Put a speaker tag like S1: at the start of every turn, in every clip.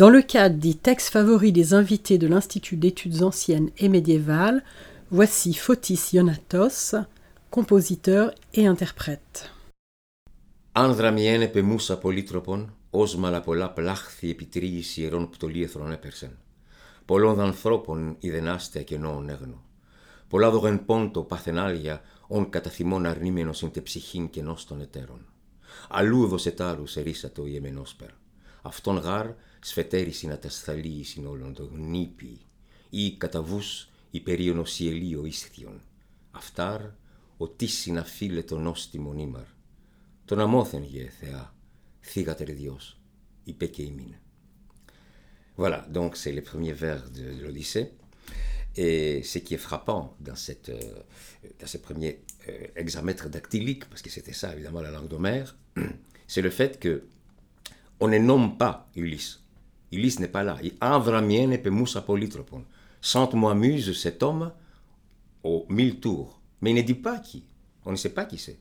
S1: Dans le cadre des textes favoris des invités de l'Institut d'études anciennes et médiévales, voici Fotis Ionatos, compositeur et interprète.
S2: Άνδρα επε μούσα πολύτροπον, όσμαλα πολλά πλάχθη επιτρίγηση ιερών πτωλίεθρων έπερσεν. Πολλών ανθρώπων ιδενάστια και νόων έγνο. Πολλάδο εν πόντο παθενάλια, ον καταθυμών αρνήμενος εν τε ψυχήν κενός των εταίρων. Αλλού δοσετάρους ερίσατε ο γεμενόσπερ. Αυτόν γάρ σφετέρισι να συνόλων τον γνήπι, ή καταβούς υπερίον σιελίο ίσθιον. Αυτάρ, ο τι συναφίλε τον όστιμον ήμαρ. Τον αμόθεν γε θεά, θύγατερ Dios, είπε και ημίν. Voilà, donc c'est les premiers vers de l'Odyssée. Et ce qui est frappant dans, cette, euh, dans ces premiers euh, hexamètres dactyliques, parce que c'était ça évidemment la langue d'Homère, c'est le fait que on ne nomme pas Ulysse. Ulysse n'est pas là. Avramien et Moussa polytropon. Sente-moi muse cet homme aux mille tours. Mais il ne dit pas qui. On ne sait pas qui c'est.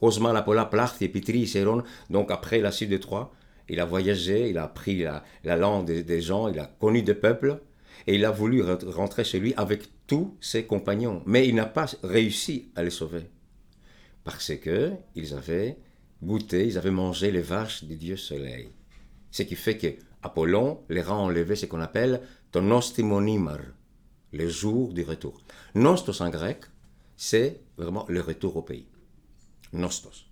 S2: Osman Lapola, Placht et Pitri, Séron, donc après la suite de Troie, il a voyagé, il a appris la, la langue des, gens, il a connu des peuples, et il a voulu rentrer chez lui avec tous ses compagnons. Mais il n'a pas réussi à les sauver. Parce que ils avaient goûté, ils avaient mangé les vaches du dieu soleil. Ce qui fait que Apollon les rend enlever ce qu'on appelle ton ostimonimar, le jour du retour. Nostos en grec, c'est vraiment le retour au pays. Nostos.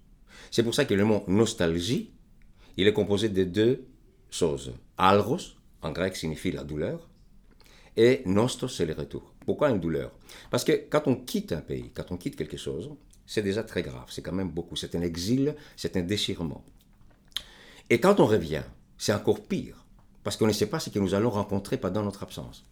S2: C'est pour ça que le mot nostalgie, il est composé de deux choses. Alros, en grec, signifie la douleur, et nostos, c'est le retour. Pourquoi une douleur? Parce que quand on quitte un pays, quand on quitte quelque chose, c'est déjà très grave, c'est quand même beaucoup. C'est un exil, c'est un déchirement. Et quand on revient, c'est encore pire, parce qu'on ne sait pas ce que nous allons rencontrer pendant notre absence.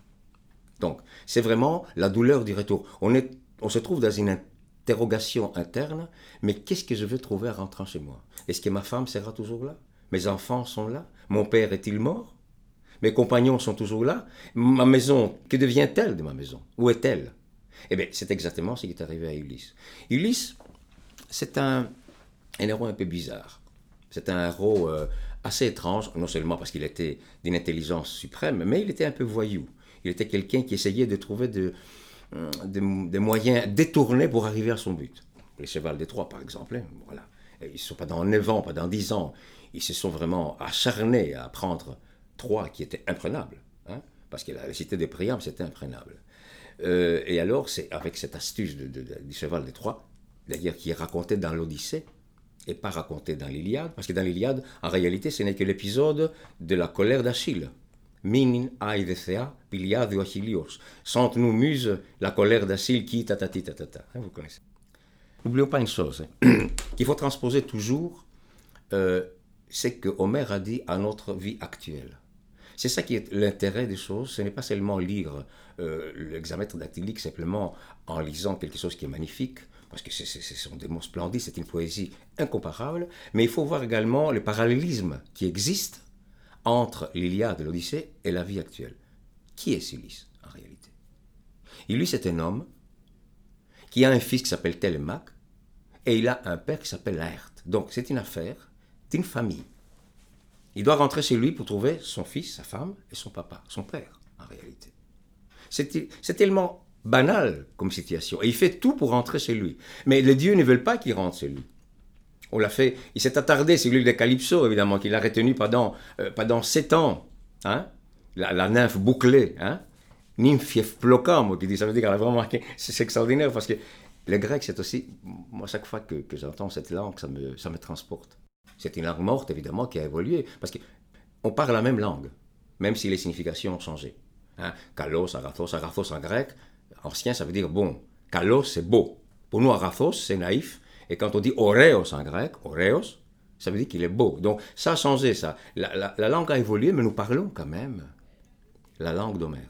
S2: Donc, c'est vraiment la douleur du retour. On, on se trouve dans une interrogation interne, mais qu'est-ce que je veux trouver en rentrant chez moi? Est-ce que ma femme sera toujours là? Mes enfants sont là? Mon père est-il mort? Mes compagnons sont toujours là Ma maison, que devient-elle de ma maison? Où est-elle? Eh bien, c'est exactement ce qui est arrivé à Ulysse. Ulysse, c'est un, un héros un peu bizarre. C'est un héros euh, assez étrange, non seulement parce qu'il était d'une intelligence suprême, mais il était un peu voyou. Il était quelqu'un qui essayait de trouver de, des, moyens détournés pour arriver à son but. Les chevals des Trois, par exemple, hein, voilà. Ils ne sont pas dans 9 ans, pas dans 10 ans. Ils se sont vraiment acharnés à prendre Troie qui était imprenable. Hein, parce que la cité de Priam, c'était imprenable. Euh, et alors, c'est avec cette astuce du cheval des Trois, d'ailleurs qui est raconté dans l'Odyssée, et pas raconté dans l'Iliade, parce que dans l'Iliade, en réalité, ce n'est que l'épisode de la colère d'Achille. Minin aidethea piliadio Achillios. Sente-nous muse la colère d'Achille qui tatati tatata. Hein, vous connaissez. N'oublions pas une chose, hein, qu'il faut transposer toujours euh, que Homère a dit à notre vie actuelle. C'est ça qui est l'intérêt des choses, ce n'est pas seulement lire euh, l'examètre dactylique simplement en lisant quelque chose qui est magnifique, parce que ce sont des mots splendides, c'est une poésie incomparable, mais il faut voir également le parallélisme qui existe entre l'Iliade, l'Odyssée et la vie actuelle. Qui est Ulysse en réalité? Ulysse est un homme qui a un fils qui s'appelle Télémaque et il a un père qui s'appelle Laerte. Donc c'est une affaire d'une famille. Il doit rentrer chez lui pour trouver son fils, sa femme et son papa, son père en réalité. C'est tellement banal comme situation. Et il fait tout pour rentrer chez lui. Mais les dieux ne veulent pas qu'il rentre chez lui. On l'a fait. Il s'est attardé sur l'île de Calypso, évidemment, qu'il a retenu pendant, euh, pendant sept ans. Hein la, nymphe bouclée. Hein Nymphief plocam, qui dit, ça veut dire qu'elle a vraiment C'est extraordinaire parce que le grec, c'est aussi. Moi, chaque fois que, que j'entends cette langue, ça me, ça me transporte. C'est une langue morte, évidemment, qui a évolué. Parce qu'on parle la même langue, même si les significations ont changé. Hein Kalos, Arathos, Arathos en grec, ancien, ça veut dire bon. Kalos, c'est beau. Pour nous, Arathos, c'est naïf. Et quand on dit Oreos en grec, Oreos, ça veut dire qu'il est beau. Donc ça a changé, ça. La, la, la, langue a évolué, mais nous parlons quand même la langue d'Homère.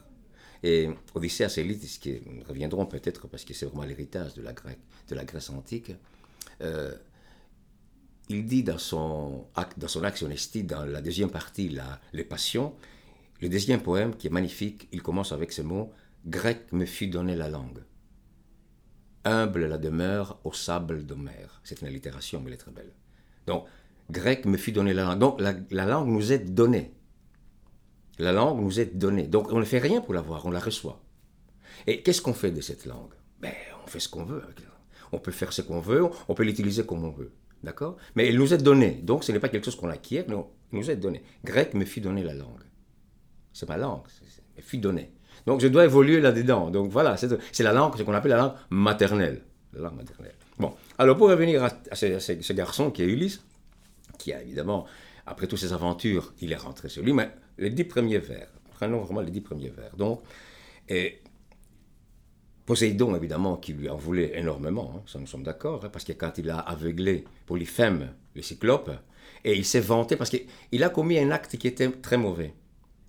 S2: Et Odyssée Acélite, ce qui nous reviendrons peut-être parce que c'est vraiment l'héritage de, la de la Grèce antique, euh, il dit dans son, dans son action estie, dans la deuxième partie, la, les passions, le deuxième poème qui est magnifique, il commence avec ce mot Grec me fut donné la langue. humble la demeure au sable d'Homère. C'est une allitération, mais elle est très belle. Donc, grec me fut donné la langue. Donc, la, langue nous est donnée. La langue nous est donnée. Donc, on ne fait rien pour l'avoir, on la reçoit. Et qu'est-ce qu'on fait de cette langue? Ben, On fait ce qu'on veut On peut faire ce qu'on veut, on peut l'utiliser comme on veut. D'accord? Mais elle nous est donnée. Donc, ce n'est pas quelque chose qu'on acquiert, non, elle nous est donnée. Grec me fut donné la langue. C'est ma langue, me fut donnée. Donc je dois évoluer là-dedans. Donc voilà, c'est la langue, ce qu'on appelle la langue maternelle. La langue maternelle. Bon, alors pour revenir à, ce, garçon qui est Ulysse, qui a évidemment, après toutes ses aventures, il est rentré chez lui, mais les dix premiers vers, prenons vraiment les dix premiers vers. Donc, et Poséidon, évidemment, qui lui en voulait énormément, hein, ça nous sommes d'accord, hein, parce que quand il a aveuglé Polyphème, le cyclope, et il s'est vanté, parce qu'il a commis un acte qui était très mauvais,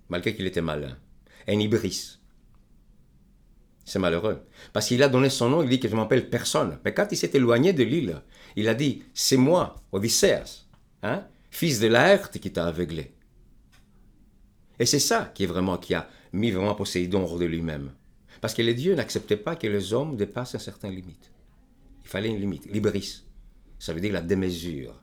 S2: malgré qu'il était malin, un hybris. C'est malheureux. Parce qu'il a donné son nom, il dit que je m'appelle personne. Mais quand il s'est éloigné de l'île, il a dit C'est moi, Odysseus, hein, fils de Laerte, qui t'a aveuglé. Et c'est ça qui est vraiment qui a mis vraiment Poséidon hors de lui-même. Parce que les dieux n'acceptaient pas que les hommes dépassent une certaine limite. Il fallait une limite, l'ibris. Ça veut dire la démesure.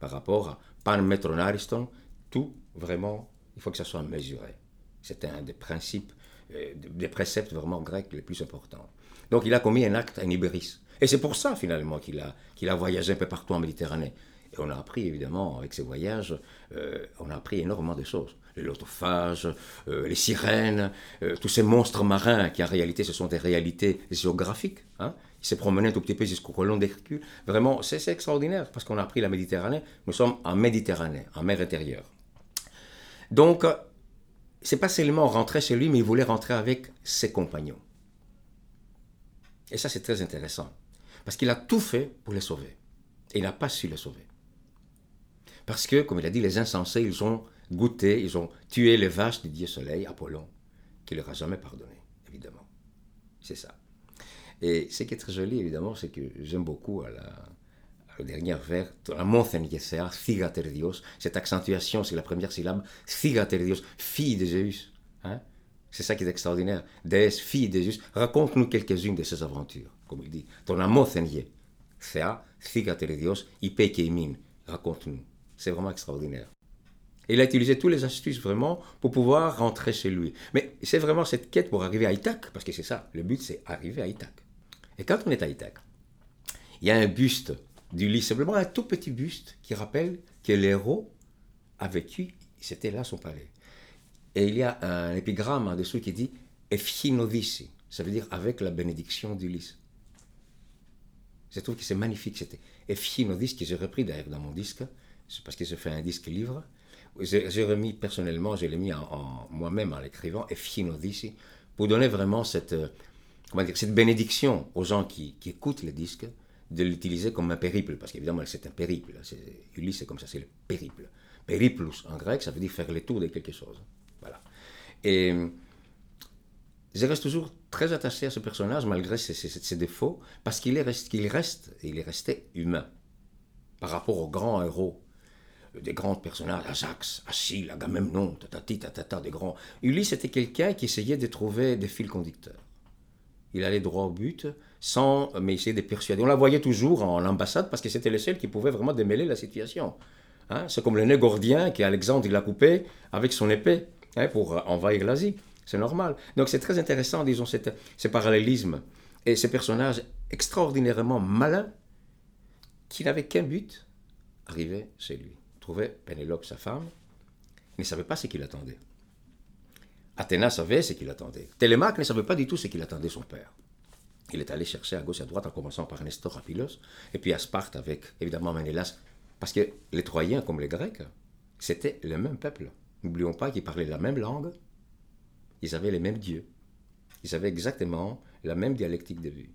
S2: Par rapport à pan metronariston, tout vraiment, il faut que ça soit mesuré. C'est un des principes euh, des préceptes vraiment grecs les plus importants. Donc il a commis un acte, un ibéris. Et c'est pour ça finalement qu'il a, qu'il a voyagé un peu partout en Méditerranée. Et on a appris évidemment avec ses voyages, euh, on a appris énormément de choses. Les lotophages, euh, les sirènes, tous ces monstres marins qui en réalité ce sont des réalités géographiques. Hein. Il s'est promené un tout petit peu jusqu'au colon d'Hercule. Vraiment, c'est extraordinaire parce qu'on a appris la Méditerranée. Nous sommes en Méditerranée, en mer intérieure. Donc, c'est pas seulement rentrer chez lui, mais il voulait rentrer avec ses compagnons. Et ça, c'est très intéressant. Parce qu'il a tout fait pour les sauver. Et il n'a pas su les sauver. Parce que, comme il a dit, les insensés, ils ont goûté, ils ont tué les vaches du dieu soleil, Apollon, qui leur a jamais pardonné, évidemment. C'est ça. Et ce qui est très joli, évidemment, c'est que j'aime beaucoup à la, le dernier vers, la montheniesea, figater Dios, cette accentuation, c'est la première syllabe, figater Dios, fille de Zeus. Hein? C'est ça qui est extraordinaire. Déesse, fille de Zeus, raconte-nous quelques-unes de ses aventures, comme il dit. Ton amothenie, sea, figater Dios, ipe keimin, raconte-nous. C'est vraiment extraordinaire. Il a utilisé toutes les astuces vraiment pour pouvoir rentrer chez lui. Mais c'est vraiment cette quête pour arriver à Ithaque, parce que c'est ça, le but c'est arriver à Ithaque. Et quand on est à Ithaque, il y a un buste du lit, simplement un tout petit buste qui rappelle que l'héros a vécu, c'était là son palais. Et il y a un épigramme en dessous qui dit Ephinodisi, ça veut dire avec la bénédiction d'Ulysse. Je trouve que c'est magnifique, c'était Ephinodisi, que j'ai repris d'ailleurs dans mon disque, parce que j'ai fait un disque livre. J'ai remis personnellement, je l'ai mis en, moi-même en l'écrivant, Ephinodisi, pour donner vraiment cette, euh, comment dire, cette bénédiction aux gens qui, écoutent les disques, de l'utiliser comme un périple, parce qu'évidemment c'est un périple. Ulysse c'est comme ça, c'est le périple. Periplus en grec, ça veut dire faire le tour de quelque chose. Voilà. Et je reste toujours très attaché à ce personnage malgré ses, défauts, parce qu'il est, reste, qu'il reste, il est resté humain par rapport aux grands héros des grands personnages, Ajax, Achille, Agamemnon, tatati, tatata, des grands. Ulysse était quelqu'un qui essayait de trouver des fils conducteurs. Il allait droit au but, sans mais essayer de persuader. On la voyait toujours en ambassade parce que c'était le seul qui pouvait vraiment démêler la situation. Hein. C'est comme le nez gordien il a coupé avec son épée hein, pour envahir l'Asie. C'est normal. Donc c'est très intéressant, disons, ce parallélisme et ces personnages extraordinairement malins qui n'avaient qu'un but, arriver chez lui. Pénélope, sa femme, ne savait pas ce qu'il attendait. Athéna savait ce qu'il attendait. Télémaque ne savait pas du tout ce qu'il attendait son père. Il est allé chercher à gauche et à droite en commençant par Nestor à Pylos, et puis à Sparte avec évidemment Ménélas, parce que les Troyens comme les Grecs, c'était le même peuple. N'oublions pas qu'ils parlaient la même langue, ils avaient les mêmes dieux, ils avaient exactement la même dialectique de vie.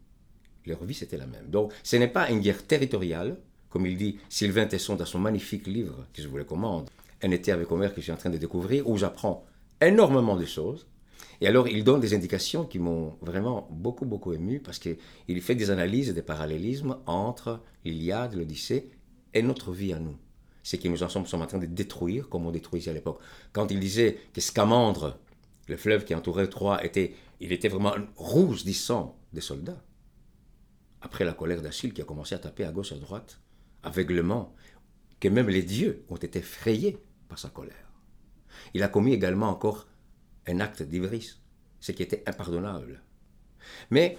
S2: Leur vie c'était la même. Donc ce n'est pas une guerre territoriale, comme il dit Sylvain Tesson dans son magnifique livre que je vous recommande, Un été avec Homer que je suis en train de découvrir, où j'apprends énormément de choses et alors, il donne des indications qui m'ont vraiment beaucoup, beaucoup ému parce qu'il fait des analyses et des parallélismes entre l'Iliade, l'Odyssée et notre vie à nous. Ce que nous en sommes, en train de détruire comme on détruisait à l'époque. Quand il disait que Scamandre, le fleuve qui entourait Troie, était, il était vraiment rouge du sang des soldats. après la colère d'Achille qui a commencé à taper à gauche à droite, aveuglement, que même les dieux ont été frayés par sa colère. Il a commis également encore un acte d'ivresse, ce qui était impardonnable. Mais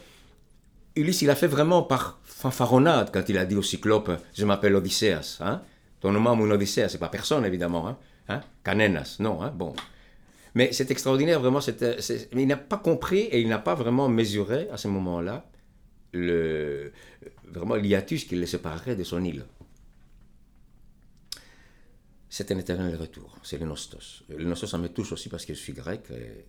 S2: Ulysse, il a fait vraiment par fanfaronnade quand il a dit au cyclope Je m'appelle Odysseas. Hein? Ton nom, mon Odysseas, c'est pas personne évidemment. Hein? Hein? Canenas, non. Bon. Mais c'est extraordinaire, vraiment. mais il n'a pas compris et il n'a pas vraiment mesuré à ce moment-là le, vraiment l'hiatus qui le séparerait de son île. C'est un éternel retour, c'est le nostos. Le nostos, ça me touche aussi parce que je suis grec. Et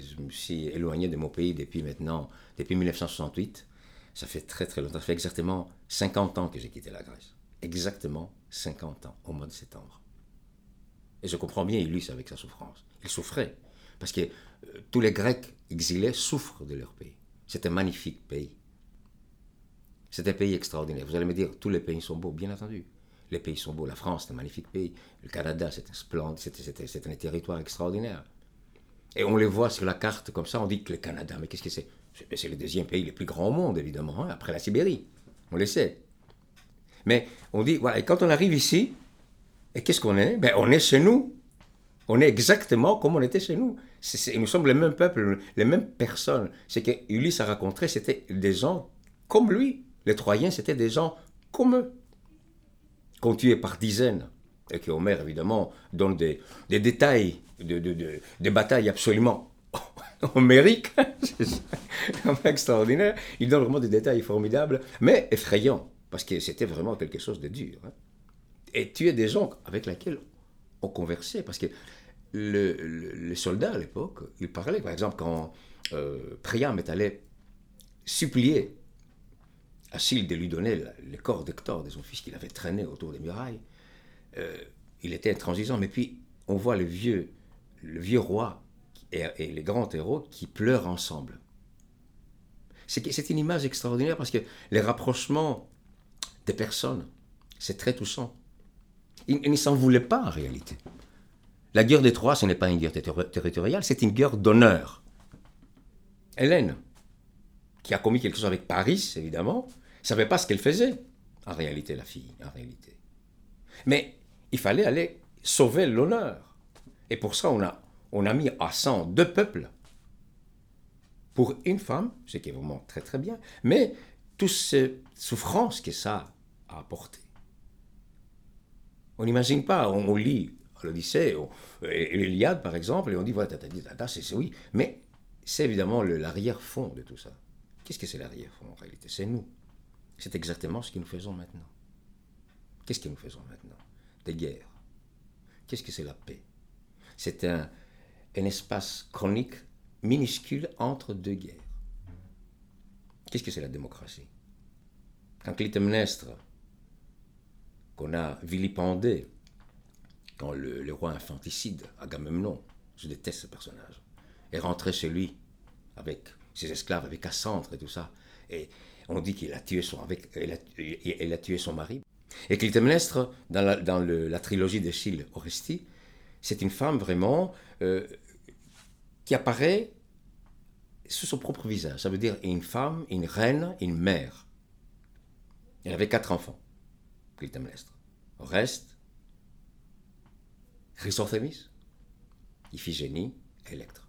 S2: je me suis éloigné de mon pays depuis maintenant, depuis 1968. Ça fait très très longtemps, ça fait exactement 50 ans que j'ai quitté la Grèce. Exactement 50 ans, au mois de septembre. Et je comprends bien Ulysse avec sa souffrance. Il souffrait, parce que euh, tous les Grecs exilés souffrent de leur pays. C'est un magnifique pays. C'est un pays extraordinaire. Vous allez me dire, tous les pays sont beaux, bien entendu. Les pays sont beaux. La France, c'est un magnifique pays. Le Canada, c'est un splendide, c'est un territoire extraordinaire. Et on les voit sur la carte comme ça, on dit que le Canada, mais qu'est-ce que c'est? C'est le deuxième pays le plus grand au monde, évidemment, hein, après la Sibérie. On le sait. Mais on dit, et quand on arrive ici, et qu'est-ce qu'on est? Ben, On est chez nous. On est exactement comme on était chez nous. nous sommes les mêmes peuples, les mêmes personnes. Ce que Ulysse a raconté, c'était des gens comme lui. Les Troyens, c'était des gens comme eux. Qu'on tuait par dizaines. Et que Homère, évidemment, donne des, détails de, batailles absolument homérique, c'est extraordinaire. Il donne vraiment des détails formidables, mais effrayants, parce que c'était vraiment quelque chose de dur. Hein. Et tu es des gens avec lesquels on conversait, parce que les soldats à l'époque, ils parlaient, par exemple, quand euh, Priam est allé supplier Achille de lui donner le corps d'Hector, de son fils qu'il avait traîné autour des murailles, euh, il était intransigeant, mais puis on voit le vieux, le vieux roi et, les grands héros qui pleurent ensemble. C'est une image extraordinaire parce que les rapprochements des personnes, c'est très touchant. Ils, ne s'en voulaient pas en réalité. La guerre des Trois, ce n'est pas une guerre territoriale, c'est une guerre d'honneur. Hélène, qui a commis quelque chose avec Paris, évidemment, ne savait pas ce qu'elle faisait, en réalité, la fille, en réalité. Mais il fallait aller sauver l'honneur. Et pour ça, on a on a mis à sang deux peuples pour une femme, ce qui est vraiment très très bien, mais toutes ces souffrances que ça a apporté. On n'imagine pas, on, lit l'Odyssée, l'Iliade par exemple, et on dit voilà, c'est oui, mais c'est évidemment l'arrière-fond de tout ça. Qu'est-ce que c'est l'arrière-fond en réalité? C'est nous. C'est exactement ce que nous faisons maintenant. Qu'est-ce que nous faisons maintenant? Des guerres. Qu'est-ce que c'est la paix? C'est un, un espace chronique minuscule entre deux guerres. Qu'est-ce que c'est la démocratie? Quand Clytemnestre, qu'on a vilipendé, quand le, roi infanticide, Agamemnon, je déteste ce personnage, est rentré chez lui avec ses esclaves, avec Cassandre et tout ça, et on dit qu'il a tué son, avec, a, a tué son mari. Et Clytemnestre, dans la, dans la trilogie d'Echille Oresti, c'est une femme vraiment euh, qui apparaît sous son propre visage. Ça veut dire une femme, une reine, une mère. Elle avait quatre enfants, Clytemnestre. Au reste, Chrysothémis, Iphigénie, Électre.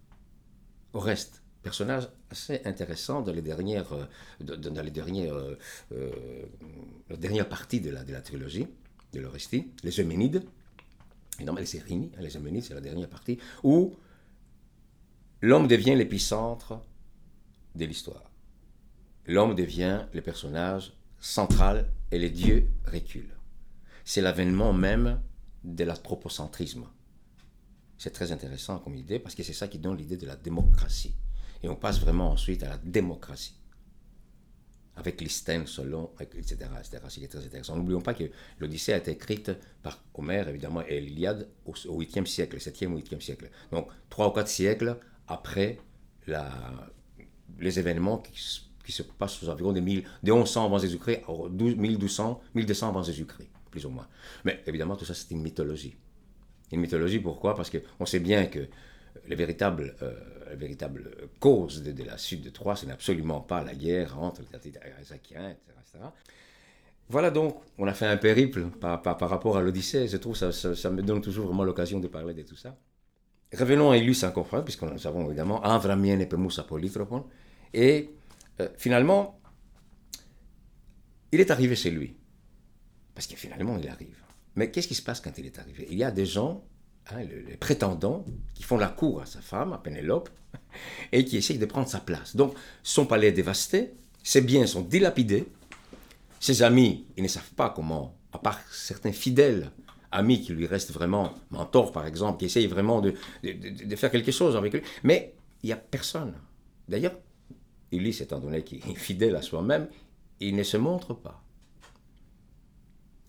S2: Au reste, personnage assez intéressant dans les dernières, euh, dans les dernières, euh, la dernière partie de la, de la trilogie de l'Orestie, les Euménides, évidemment les Érénies, les Euménides c'est la dernière partie, où L'homme devient l'épicentre de l'histoire. L'homme devient le personnage central et les dieux reculent. C'est l'avènement même de l'anthropocentrisme. C'est très intéressant comme idée parce que c'est ça qui donne l'idée de la démocratie. Et on passe vraiment ensuite à la démocratie. Avec Listène, Solon, etc. etc. C'est très intéressant. N'oublions pas que l'Odyssée a été écrite par Homère, évidemment, et l'Iliade au 8e siècle, 7e ou 8e siècle. Donc, trois ou quatre siècles après les événements qui, se passent aux environs de, 1000, de 1100 avant Jésus-Christ à 1200, 1200 avant Jésus-Christ, plus ou moins. Mais évidemment, tout ça, c'est une mythologie. Une mythologie, pourquoi? Parce qu'on sait bien que la véritable, la véritable cause de, la suite de Troie, ce n'est absolument pas la guerre entre les Arasakiens, etc., Voilà donc, on a fait un périple par, rapport à l'Odyssée. Je trouve ça, ça, me donne toujours vraiment l'occasion de parler de tout ça. Revenons à Illus encore puisque nous avons évidemment Avramien et Polytropon. Et finalement, il est arrivé chez lui. Parce que finalement, il arrive. Mais qu'est-ce qui se passe quand il est arrivé? Il y a des gens, hein, les prétendants, qui font la cour à sa femme, à Pénélope, et qui essayent de prendre sa place. Donc, son palais est dévasté, ses biens sont dilapidés, ses amis, ils ne savent pas comment, à part certains fidèles amis qui lui restent vraiment, mentors par exemple, qui essayent vraiment de, de, faire quelque chose avec lui, mais il n'y a personne. D'ailleurs, Ulysse, étant donné qu'il est fidèle à soi-même, il ne se montre pas.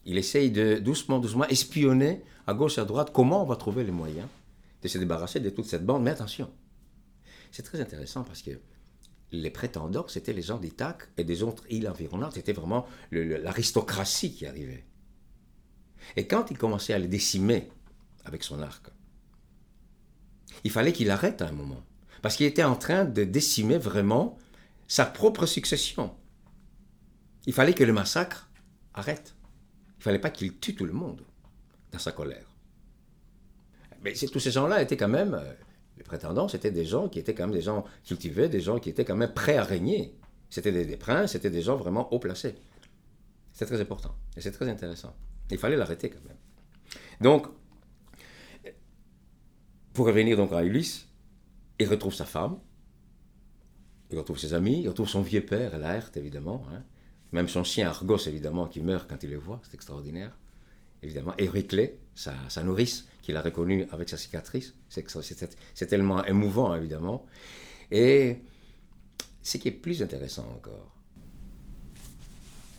S2: Il essaye de doucement, doucement espionner à gauche à droite comment on va trouver les moyens de se débarrasser de toute cette bande. Mais attention, c'est très intéressant parce que les prétendants, c'était les gens d'Ithaque et des autres îles environnantes. C'était vraiment l'aristocratie qui arrivait. Et quand il commençait à les décimer avec son arc, il fallait qu'il arrête à un moment. Parce qu'il était en train de décimer vraiment sa propre succession. Il fallait que le massacre arrête. Il fallait pas qu'il tue tout le monde dans sa colère. Mais tous ces gens-là étaient quand même, euh, les prétendants, c'était des gens qui étaient quand même des gens cultivés, des gens qui étaient quand même prêts à régner. C'était des, princes, c'était des gens vraiment haut placés. C'est très important et c'est très intéressant. Il fallait l'arrêter quand même. Donc, pour revenir donc à Ulysse, il retrouve sa femme, il retrouve ses amis, il retrouve son vieux père, Laerte évidemment, hein. Même son chien Argos évidemment qui meurt quand il le voit, c'est extraordinaire. Évidemment, Euryclée, sa, sa nourrice, qu'il a reconnue avec sa cicatrice, c'est tellement émouvant évidemment. Et ce qui est plus intéressant encore,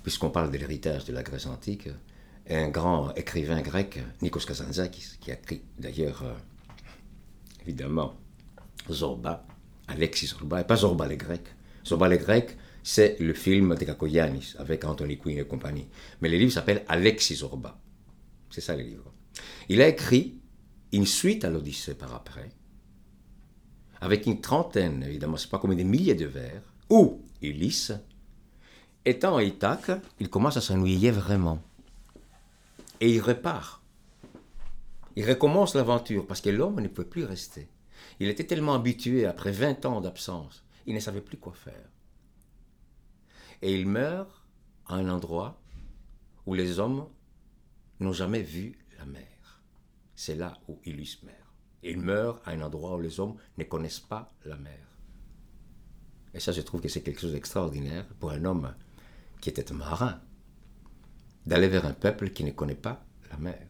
S2: puisqu'on parle de l'héritage de la Grèce antique, un grand écrivain grec, Nikos Kazantzakis, qui a écrit d'ailleurs, euh, évidemment, Zorba, Alexis Zorba, et pas Zorba les Grecs. Zorba les Grecs, c'est le film de Kakoyanis avec Anthony Quinn et compagnie. Mais le livre s'appelle Alexis Zorba. C'est ça le livre. Il a écrit une suite à l'Odyssée par après, avec une trentaine, évidemment, c'est pas comme des milliers de vers, où Ulysse, étant à Ithaque, il commence à s'ennuyer vraiment. Et il repart. Il recommence l'aventure parce que l'homme ne peut plus rester. Il était tellement habitué après 20 ans d'absence, il ne savait plus quoi faire. Et il meurt à un endroit où les hommes n'ont jamais vu la mer. C'est là où Ulysse meurt. Il meurt à un endroit où les hommes ne connaissent pas la mer. Et ça, je trouve que c'est quelque chose d'extraordinaire pour un homme qui était marin, d'aller vers un peuple qui ne connaît pas la mer.